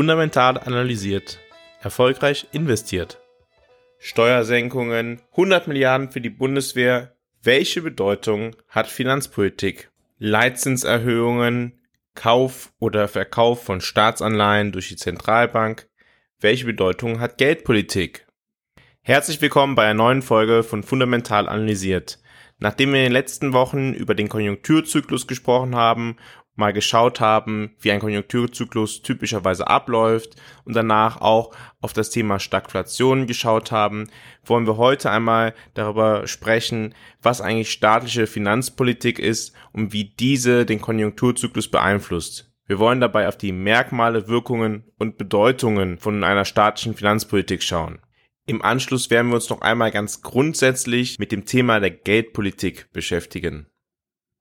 Fundamental analysiert. Erfolgreich investiert. Steuersenkungen, 100 Milliarden für die Bundeswehr. Welche Bedeutung hat Finanzpolitik? Leitzinserhöhungen, Kauf oder Verkauf von Staatsanleihen durch die Zentralbank. Welche Bedeutung hat Geldpolitik? Herzlich willkommen bei einer neuen Folge von Fundamental analysiert. Nachdem wir in den letzten Wochen über den Konjunkturzyklus gesprochen haben mal geschaut haben, wie ein Konjunkturzyklus typischerweise abläuft und danach auch auf das Thema Stagflation geschaut haben, wollen wir heute einmal darüber sprechen, was eigentlich staatliche Finanzpolitik ist und wie diese den Konjunkturzyklus beeinflusst. Wir wollen dabei auf die Merkmale, Wirkungen und Bedeutungen von einer staatlichen Finanzpolitik schauen. Im Anschluss werden wir uns noch einmal ganz grundsätzlich mit dem Thema der Geldpolitik beschäftigen.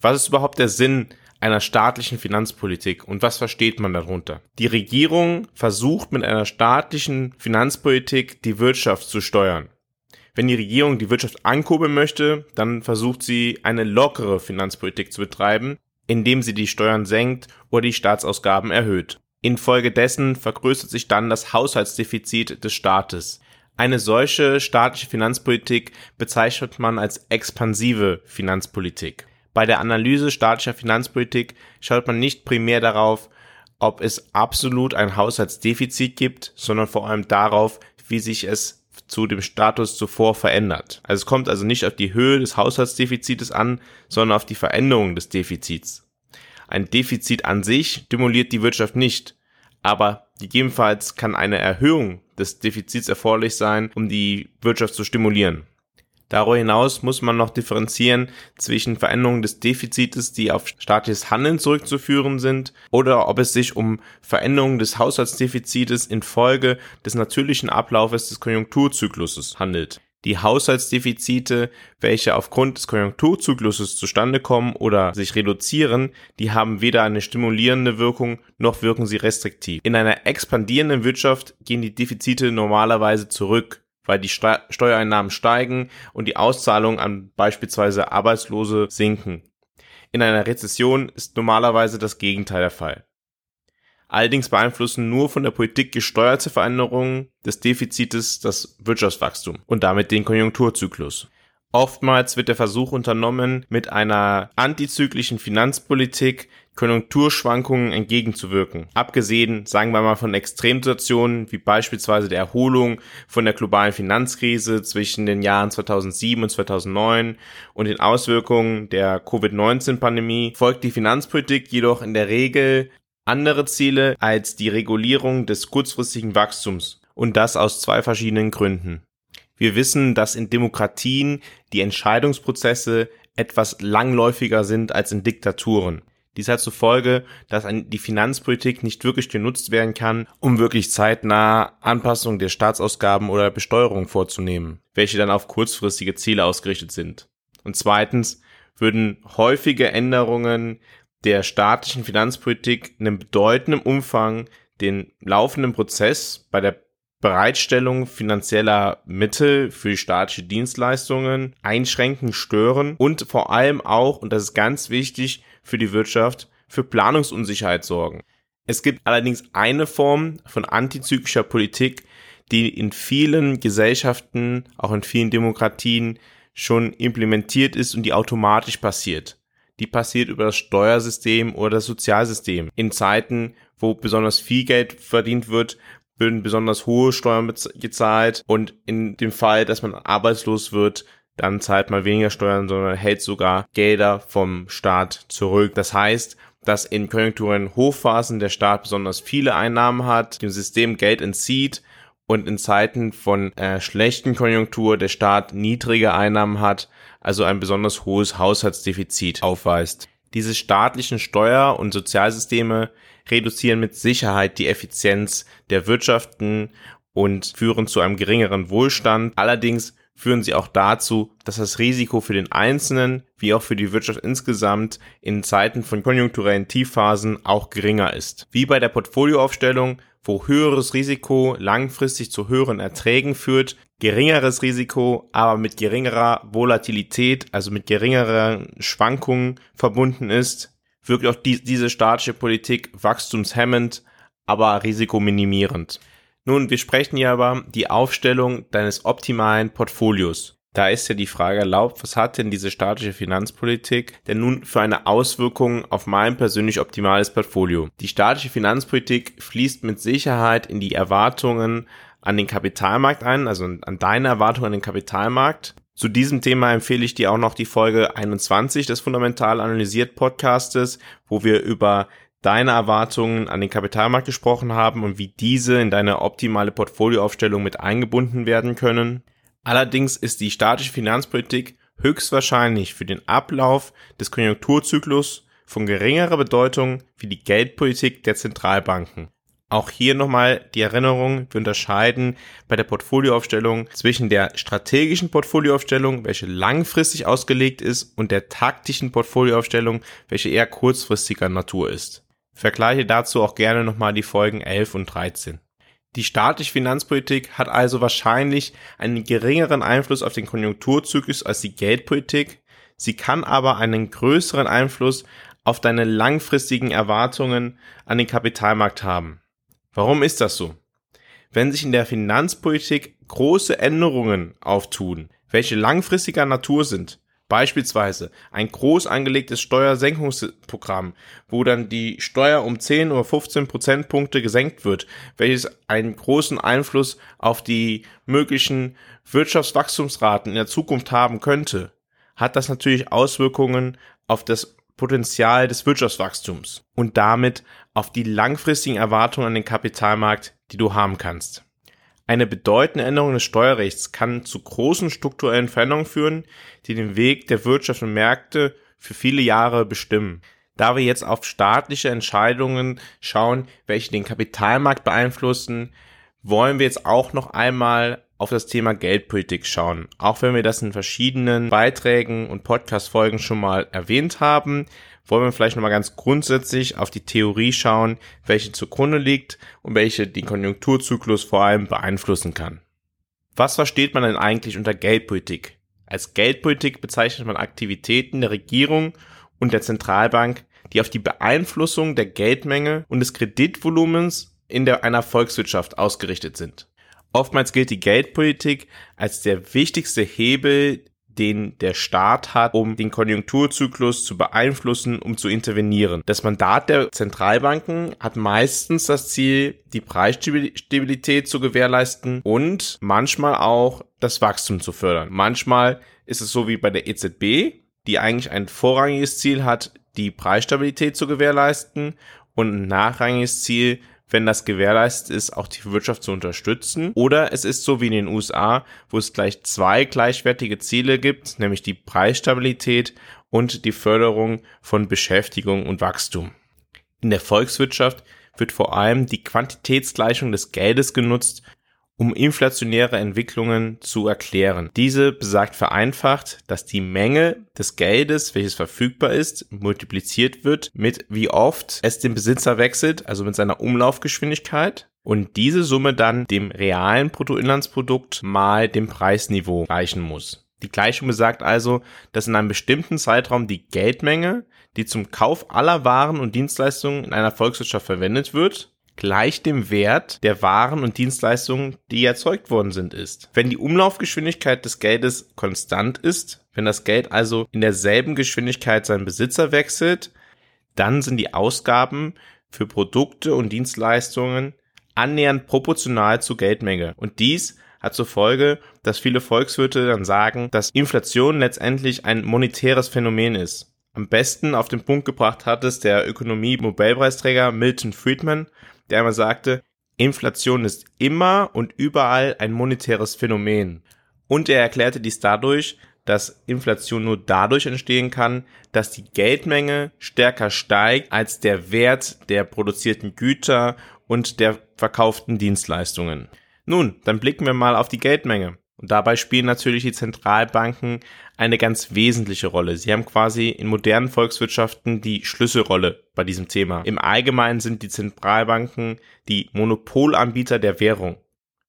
Was ist überhaupt der Sinn einer staatlichen Finanzpolitik. Und was versteht man darunter? Die Regierung versucht mit einer staatlichen Finanzpolitik die Wirtschaft zu steuern. Wenn die Regierung die Wirtschaft ankurbeln möchte, dann versucht sie eine lockere Finanzpolitik zu betreiben, indem sie die Steuern senkt oder die Staatsausgaben erhöht. Infolgedessen vergrößert sich dann das Haushaltsdefizit des Staates. Eine solche staatliche Finanzpolitik bezeichnet man als expansive Finanzpolitik. Bei der Analyse staatlicher Finanzpolitik schaut man nicht primär darauf, ob es absolut ein Haushaltsdefizit gibt, sondern vor allem darauf, wie sich es zu dem Status zuvor verändert. Also es kommt also nicht auf die Höhe des Haushaltsdefizites an, sondern auf die Veränderung des Defizits. Ein Defizit an sich stimuliert die Wirtschaft nicht, aber gegebenenfalls kann eine Erhöhung des Defizits erforderlich sein, um die Wirtschaft zu stimulieren. Darüber hinaus muss man noch differenzieren zwischen Veränderungen des Defizites, die auf staatliches Handeln zurückzuführen sind, oder ob es sich um Veränderungen des Haushaltsdefizites infolge des natürlichen Ablaufes des Konjunkturzykluses handelt. Die Haushaltsdefizite, welche aufgrund des Konjunkturzykluses zustande kommen oder sich reduzieren, die haben weder eine stimulierende Wirkung noch wirken sie restriktiv. In einer expandierenden Wirtschaft gehen die Defizite normalerweise zurück weil die Steuereinnahmen steigen und die Auszahlungen an beispielsweise Arbeitslose sinken. In einer Rezession ist normalerweise das Gegenteil der Fall. Allerdings beeinflussen nur von der Politik gesteuerte Veränderungen des Defizites das Wirtschaftswachstum und damit den Konjunkturzyklus. Oftmals wird der Versuch unternommen, mit einer antizyklischen Finanzpolitik Konjunkturschwankungen entgegenzuwirken. Abgesehen, sagen wir mal, von Extremsituationen wie beispielsweise der Erholung von der globalen Finanzkrise zwischen den Jahren 2007 und 2009 und den Auswirkungen der Covid-19-Pandemie, folgt die Finanzpolitik jedoch in der Regel andere Ziele als die Regulierung des kurzfristigen Wachstums. Und das aus zwei verschiedenen Gründen. Wir wissen, dass in Demokratien die Entscheidungsprozesse etwas langläufiger sind als in Diktaturen. Dies hat zur Folge, dass die Finanzpolitik nicht wirklich genutzt werden kann, um wirklich zeitnah Anpassungen der Staatsausgaben oder Besteuerung vorzunehmen, welche dann auf kurzfristige Ziele ausgerichtet sind. Und zweitens würden häufige Änderungen der staatlichen Finanzpolitik in einem bedeutenden Umfang den laufenden Prozess bei der Bereitstellung finanzieller Mittel für staatliche Dienstleistungen einschränken, stören und vor allem auch, und das ist ganz wichtig für die Wirtschaft, für Planungsunsicherheit sorgen. Es gibt allerdings eine Form von antizyklischer Politik, die in vielen Gesellschaften, auch in vielen Demokratien schon implementiert ist und die automatisch passiert. Die passiert über das Steuersystem oder das Sozialsystem. In Zeiten, wo besonders viel Geld verdient wird, würden besonders hohe Steuern gezahlt und in dem Fall, dass man arbeitslos wird, dann zahlt man weniger Steuern, sondern hält sogar Gelder vom Staat zurück. Das heißt, dass in Konjunkturen Hochphasen der Staat besonders viele Einnahmen hat, dem System Geld entzieht und in Zeiten von äh, schlechten Konjunktur der Staat niedrige Einnahmen hat, also ein besonders hohes Haushaltsdefizit aufweist. Diese staatlichen Steuer- und Sozialsysteme reduzieren mit Sicherheit die Effizienz der Wirtschaften und führen zu einem geringeren Wohlstand. Allerdings führen sie auch dazu, dass das Risiko für den Einzelnen wie auch für die Wirtschaft insgesamt in Zeiten von konjunkturellen Tiefphasen auch geringer ist. Wie bei der Portfolioaufstellung, wo höheres Risiko langfristig zu höheren Erträgen führt, geringeres Risiko aber mit geringerer Volatilität, also mit geringeren Schwankungen verbunden ist, wirkt auch die, diese staatliche Politik wachstumshemmend aber risikominimierend. Nun, wir sprechen hier aber die Aufstellung deines optimalen Portfolios. Da ist ja die Frage erlaubt, was hat denn diese staatliche Finanzpolitik denn nun für eine Auswirkung auf mein persönlich optimales Portfolio? Die staatliche Finanzpolitik fließt mit Sicherheit in die Erwartungen an den Kapitalmarkt ein, also an deine Erwartungen an den Kapitalmarkt. Zu diesem Thema empfehle ich dir auch noch die Folge 21 des Fundamental Analysiert Podcastes, wo wir über deine Erwartungen an den Kapitalmarkt gesprochen haben und wie diese in deine optimale Portfolioaufstellung mit eingebunden werden können. Allerdings ist die staatliche Finanzpolitik höchstwahrscheinlich für den Ablauf des Konjunkturzyklus von geringerer Bedeutung wie die Geldpolitik der Zentralbanken. Auch hier nochmal die Erinnerung, wir unterscheiden bei der Portfolioaufstellung zwischen der strategischen Portfolioaufstellung, welche langfristig ausgelegt ist, und der taktischen Portfolioaufstellung, welche eher kurzfristiger Natur ist. Vergleiche dazu auch gerne nochmal die Folgen 11 und 13. Die staatliche Finanzpolitik hat also wahrscheinlich einen geringeren Einfluss auf den Konjunkturzyklus als die Geldpolitik. Sie kann aber einen größeren Einfluss auf deine langfristigen Erwartungen an den Kapitalmarkt haben. Warum ist das so? Wenn sich in der Finanzpolitik große Änderungen auftun, welche langfristiger Natur sind, Beispielsweise ein groß angelegtes Steuersenkungsprogramm, wo dann die Steuer um 10 oder 15 Prozentpunkte gesenkt wird, welches einen großen Einfluss auf die möglichen Wirtschaftswachstumsraten in der Zukunft haben könnte, hat das natürlich Auswirkungen auf das Potenzial des Wirtschaftswachstums und damit auf die langfristigen Erwartungen an den Kapitalmarkt, die du haben kannst. Eine bedeutende Änderung des Steuerrechts kann zu großen strukturellen Veränderungen führen, die den Weg der Wirtschaft und Märkte für viele Jahre bestimmen. Da wir jetzt auf staatliche Entscheidungen schauen, welche den Kapitalmarkt beeinflussen, wollen wir jetzt auch noch einmal auf das Thema Geldpolitik schauen. Auch wenn wir das in verschiedenen Beiträgen und Podcast-Folgen schon mal erwähnt haben, wollen wir vielleicht nochmal ganz grundsätzlich auf die Theorie schauen, welche zugrunde liegt und welche den Konjunkturzyklus vor allem beeinflussen kann. Was versteht man denn eigentlich unter Geldpolitik? Als Geldpolitik bezeichnet man Aktivitäten der Regierung und der Zentralbank, die auf die Beeinflussung der Geldmenge und des Kreditvolumens in der, einer Volkswirtschaft ausgerichtet sind. Oftmals gilt die Geldpolitik als der wichtigste Hebel den der Staat hat, um den Konjunkturzyklus zu beeinflussen, um zu intervenieren. Das Mandat der Zentralbanken hat meistens das Ziel, die Preisstabilität zu gewährleisten und manchmal auch das Wachstum zu fördern. Manchmal ist es so wie bei der EZB, die eigentlich ein vorrangiges Ziel hat, die Preisstabilität zu gewährleisten und ein nachrangiges Ziel, wenn das gewährleistet ist, auch die Wirtschaft zu unterstützen. Oder es ist so wie in den USA, wo es gleich zwei gleichwertige Ziele gibt, nämlich die Preisstabilität und die Förderung von Beschäftigung und Wachstum. In der Volkswirtschaft wird vor allem die Quantitätsgleichung des Geldes genutzt, um inflationäre Entwicklungen zu erklären. Diese besagt vereinfacht, dass die Menge des Geldes, welches verfügbar ist, multipliziert wird mit wie oft es den Besitzer wechselt, also mit seiner Umlaufgeschwindigkeit und diese Summe dann dem realen Bruttoinlandsprodukt mal dem Preisniveau gleichen muss. Die Gleichung besagt also, dass in einem bestimmten Zeitraum die Geldmenge, die zum Kauf aller Waren und Dienstleistungen in einer Volkswirtschaft verwendet wird, gleich dem Wert der Waren und Dienstleistungen, die erzeugt worden sind, ist. Wenn die Umlaufgeschwindigkeit des Geldes konstant ist, wenn das Geld also in derselben Geschwindigkeit seinen Besitzer wechselt, dann sind die Ausgaben für Produkte und Dienstleistungen annähernd proportional zur Geldmenge. Und dies hat zur Folge, dass viele Volkswirte dann sagen, dass Inflation letztendlich ein monetäres Phänomen ist. Am besten auf den Punkt gebracht hat es der Ökonomie-Nobelpreisträger Milton Friedman, der einmal sagte, Inflation ist immer und überall ein monetäres Phänomen. Und er erklärte dies dadurch, dass Inflation nur dadurch entstehen kann, dass die Geldmenge stärker steigt als der Wert der produzierten Güter und der verkauften Dienstleistungen. Nun, dann blicken wir mal auf die Geldmenge. Und dabei spielen natürlich die Zentralbanken eine ganz wesentliche Rolle. Sie haben quasi in modernen Volkswirtschaften die Schlüsselrolle bei diesem Thema. Im Allgemeinen sind die Zentralbanken die Monopolanbieter der Währung.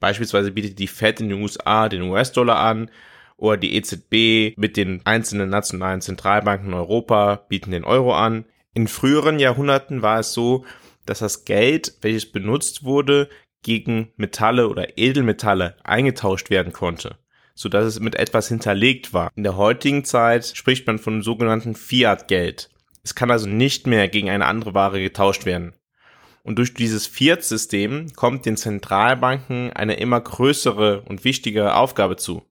Beispielsweise bietet die Fed in den USA den US-Dollar an oder die EZB mit den einzelnen nationalen Zentralbanken in Europa bieten den Euro an. In früheren Jahrhunderten war es so, dass das Geld, welches benutzt wurde, gegen Metalle oder Edelmetalle eingetauscht werden konnte, so dass es mit etwas hinterlegt war. In der heutigen Zeit spricht man von sogenannten Fiat-Geld. Es kann also nicht mehr gegen eine andere Ware getauscht werden. Und durch dieses Fiat-System kommt den Zentralbanken eine immer größere und wichtigere Aufgabe zu.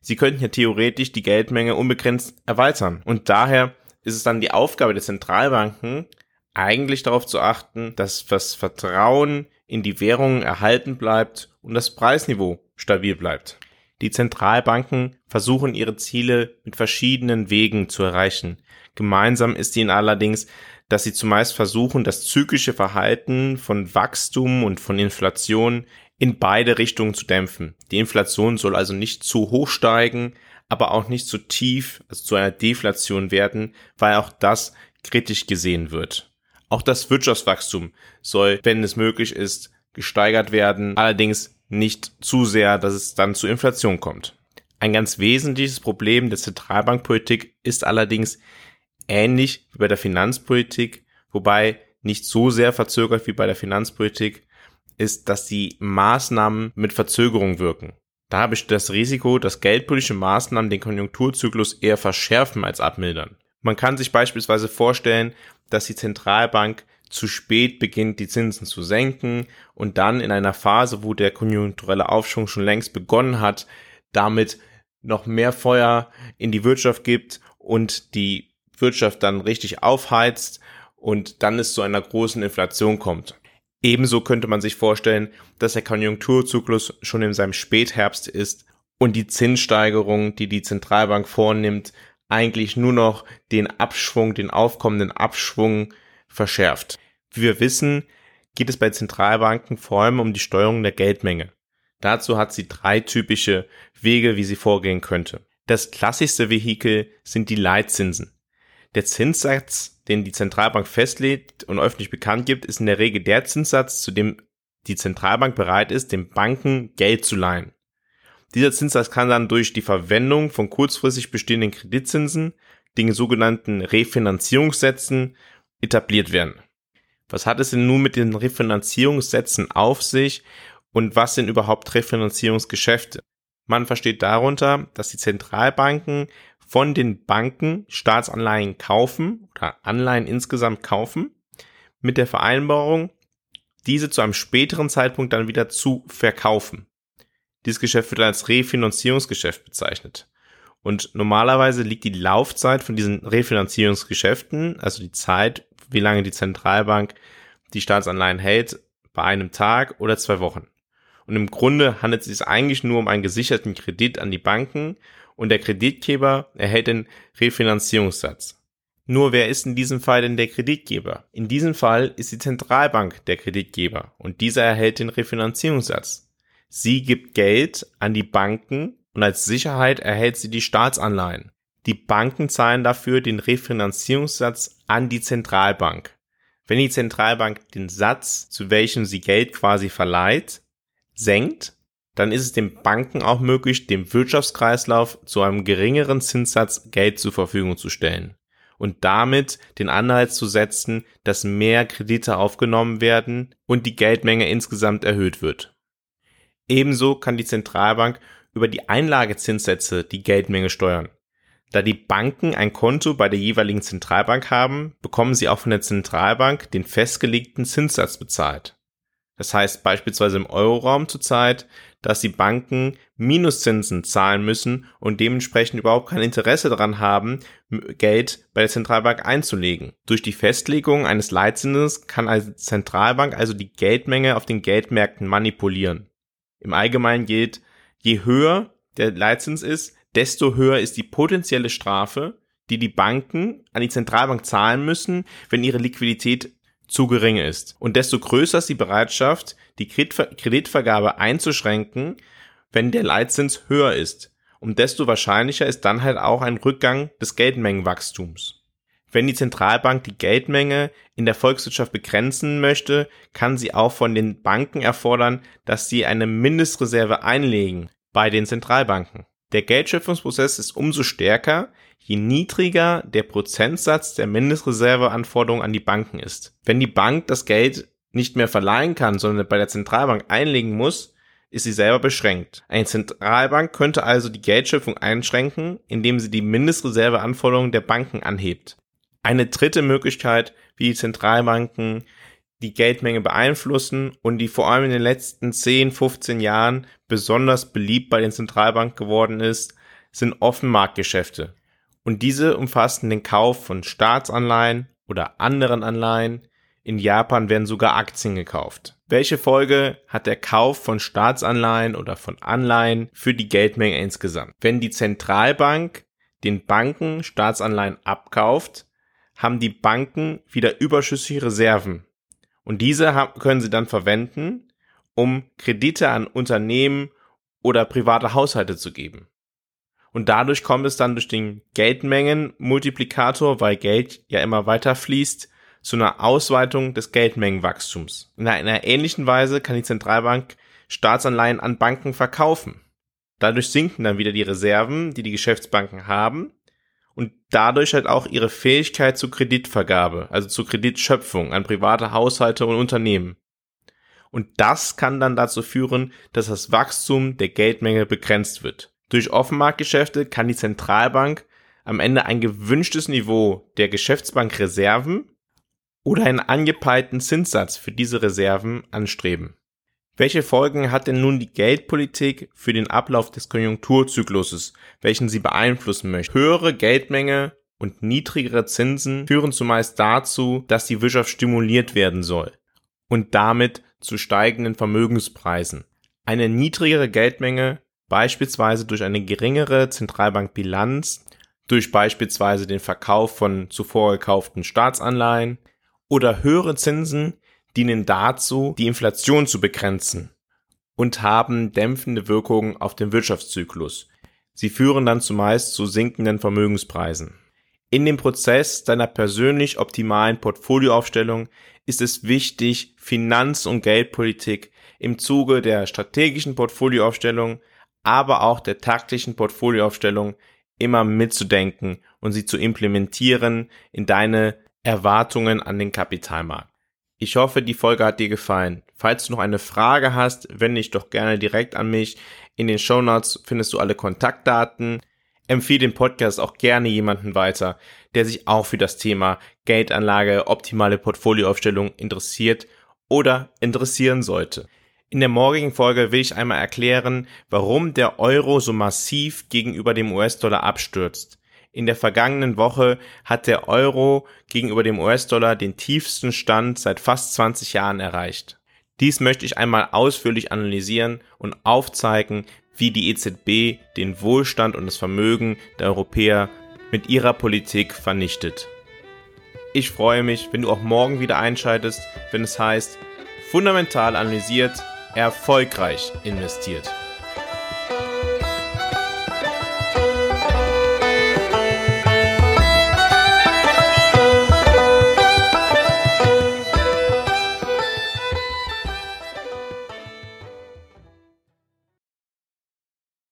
Sie könnten ja theoretisch die Geldmenge unbegrenzt erweitern. Und daher ist es dann die Aufgabe der Zentralbanken, eigentlich darauf zu achten, dass das Vertrauen in die Währungen erhalten bleibt und das Preisniveau stabil bleibt. Die Zentralbanken versuchen ihre Ziele mit verschiedenen Wegen zu erreichen. Gemeinsam ist ihnen allerdings, dass sie zumeist versuchen, das zyklische Verhalten von Wachstum und von Inflation in beide Richtungen zu dämpfen. Die Inflation soll also nicht zu hoch steigen, aber auch nicht zu tief, also zu einer Deflation werden, weil auch das kritisch gesehen wird. Auch das Wirtschaftswachstum soll, wenn es möglich ist, gesteigert werden, allerdings nicht zu sehr, dass es dann zu Inflation kommt. Ein ganz wesentliches Problem der Zentralbankpolitik ist allerdings ähnlich wie bei der Finanzpolitik, wobei nicht so sehr verzögert wie bei der Finanzpolitik, ist, dass die Maßnahmen mit Verzögerung wirken. Da besteht das Risiko, dass geldpolitische Maßnahmen den Konjunkturzyklus eher verschärfen als abmildern. Man kann sich beispielsweise vorstellen, dass die Zentralbank zu spät beginnt, die Zinsen zu senken und dann in einer Phase, wo der konjunkturelle Aufschwung schon längst begonnen hat, damit noch mehr Feuer in die Wirtschaft gibt und die Wirtschaft dann richtig aufheizt und dann es zu einer großen Inflation kommt. Ebenso könnte man sich vorstellen, dass der Konjunkturzyklus schon in seinem Spätherbst ist und die Zinssteigerung, die die Zentralbank vornimmt, eigentlich nur noch den Abschwung, den aufkommenden Abschwung verschärft. Wie wir wissen, geht es bei Zentralbanken vor allem um die Steuerung der Geldmenge. Dazu hat sie drei typische Wege, wie sie vorgehen könnte. Das klassischste Vehikel sind die Leitzinsen. Der Zinssatz, den die Zentralbank festlegt und öffentlich bekannt gibt, ist in der Regel der Zinssatz, zu dem die Zentralbank bereit ist, den Banken Geld zu leihen. Dieser Zinssatz kann dann durch die Verwendung von kurzfristig bestehenden Kreditzinsen, den sogenannten Refinanzierungssätzen, etabliert werden. Was hat es denn nun mit den Refinanzierungssätzen auf sich und was sind überhaupt Refinanzierungsgeschäfte? Man versteht darunter, dass die Zentralbanken von den Banken Staatsanleihen kaufen oder Anleihen insgesamt kaufen, mit der Vereinbarung, diese zu einem späteren Zeitpunkt dann wieder zu verkaufen. Dieses Geschäft wird als Refinanzierungsgeschäft bezeichnet. Und normalerweise liegt die Laufzeit von diesen Refinanzierungsgeschäften, also die Zeit, wie lange die Zentralbank die Staatsanleihen hält, bei einem Tag oder zwei Wochen. Und im Grunde handelt es sich eigentlich nur um einen gesicherten Kredit an die Banken und der Kreditgeber erhält den Refinanzierungssatz. Nur wer ist in diesem Fall denn der Kreditgeber? In diesem Fall ist die Zentralbank der Kreditgeber und dieser erhält den Refinanzierungssatz. Sie gibt Geld an die Banken und als Sicherheit erhält sie die Staatsanleihen. Die Banken zahlen dafür den Refinanzierungssatz an die Zentralbank. Wenn die Zentralbank den Satz, zu welchem sie Geld quasi verleiht, senkt, dann ist es den Banken auch möglich, dem Wirtschaftskreislauf zu einem geringeren Zinssatz Geld zur Verfügung zu stellen und damit den Anreiz zu setzen, dass mehr Kredite aufgenommen werden und die Geldmenge insgesamt erhöht wird. Ebenso kann die Zentralbank über die Einlagezinssätze die Geldmenge steuern. Da die Banken ein Konto bei der jeweiligen Zentralbank haben, bekommen sie auch von der Zentralbank den festgelegten Zinssatz bezahlt. Das heißt beispielsweise im Euroraum zurzeit, dass die Banken Minuszinsen zahlen müssen und dementsprechend überhaupt kein Interesse daran haben, Geld bei der Zentralbank einzulegen. Durch die Festlegung eines Leitzinses kann als Zentralbank also die Geldmenge auf den Geldmärkten manipulieren. Im Allgemeinen gilt, je höher der Leitzins ist, desto höher ist die potenzielle Strafe, die die Banken an die Zentralbank zahlen müssen, wenn ihre Liquidität zu gering ist. Und desto größer ist die Bereitschaft, die Kreditvergabe einzuschränken, wenn der Leitzins höher ist. Und desto wahrscheinlicher ist dann halt auch ein Rückgang des Geldmengenwachstums. Wenn die Zentralbank die Geldmenge in der Volkswirtschaft begrenzen möchte, kann sie auch von den Banken erfordern, dass sie eine Mindestreserve einlegen bei den Zentralbanken. Der Geldschöpfungsprozess ist umso stärker, je niedriger der Prozentsatz der Mindestreserveanforderung an die Banken ist. Wenn die Bank das Geld nicht mehr verleihen kann, sondern bei der Zentralbank einlegen muss, ist sie selber beschränkt. Eine Zentralbank könnte also die Geldschöpfung einschränken, indem sie die Mindestreserveanforderungen der Banken anhebt. Eine dritte Möglichkeit, wie die Zentralbanken die Geldmenge beeinflussen und die vor allem in den letzten 10, 15 Jahren besonders beliebt bei den Zentralbanken geworden ist, sind Offenmarktgeschäfte. Und diese umfassen den Kauf von Staatsanleihen oder anderen Anleihen. In Japan werden sogar Aktien gekauft. Welche Folge hat der Kauf von Staatsanleihen oder von Anleihen für die Geldmenge insgesamt? Wenn die Zentralbank den Banken Staatsanleihen abkauft, haben die Banken wieder überschüssige Reserven. Und diese können sie dann verwenden, um Kredite an Unternehmen oder private Haushalte zu geben. Und dadurch kommt es dann durch den Geldmengenmultiplikator, weil Geld ja immer weiter fließt, zu einer Ausweitung des Geldmengenwachstums. In einer ähnlichen Weise kann die Zentralbank Staatsanleihen an Banken verkaufen. Dadurch sinken dann wieder die Reserven, die die Geschäftsbanken haben und dadurch halt auch ihre Fähigkeit zur Kreditvergabe, also zur Kreditschöpfung an private Haushalte und Unternehmen. Und das kann dann dazu führen, dass das Wachstum der Geldmenge begrenzt wird. Durch Offenmarktgeschäfte kann die Zentralbank am Ende ein gewünschtes Niveau der Geschäftsbankreserven oder einen angepeilten Zinssatz für diese Reserven anstreben. Welche Folgen hat denn nun die Geldpolitik für den Ablauf des Konjunkturzykluses, welchen sie beeinflussen möchte? Höhere Geldmenge und niedrigere Zinsen führen zumeist dazu, dass die Wirtschaft stimuliert werden soll und damit zu steigenden Vermögenspreisen. Eine niedrigere Geldmenge beispielsweise durch eine geringere Zentralbankbilanz, durch beispielsweise den Verkauf von zuvor gekauften Staatsanleihen oder höhere Zinsen dienen dazu, die Inflation zu begrenzen und haben dämpfende Wirkungen auf den Wirtschaftszyklus. Sie führen dann zumeist zu sinkenden Vermögenspreisen. In dem Prozess deiner persönlich optimalen Portfolioaufstellung ist es wichtig, Finanz- und Geldpolitik im Zuge der strategischen Portfolioaufstellung aber auch der taktischen Portfolioaufstellung immer mitzudenken und sie zu implementieren in deine Erwartungen an den Kapitalmarkt. Ich hoffe, die Folge hat dir gefallen. Falls du noch eine Frage hast, wende dich doch gerne direkt an mich. In den Show Notes findest du alle Kontaktdaten. Empfehle den Podcast auch gerne jemanden weiter, der sich auch für das Thema Geldanlage, optimale Portfolioaufstellung interessiert oder interessieren sollte. In der morgigen Folge will ich einmal erklären, warum der Euro so massiv gegenüber dem US-Dollar abstürzt. In der vergangenen Woche hat der Euro gegenüber dem US-Dollar den tiefsten Stand seit fast 20 Jahren erreicht. Dies möchte ich einmal ausführlich analysieren und aufzeigen, wie die EZB den Wohlstand und das Vermögen der Europäer mit ihrer Politik vernichtet. Ich freue mich, wenn du auch morgen wieder einschaltest, wenn es heißt, fundamental analysiert, erfolgreich investiert.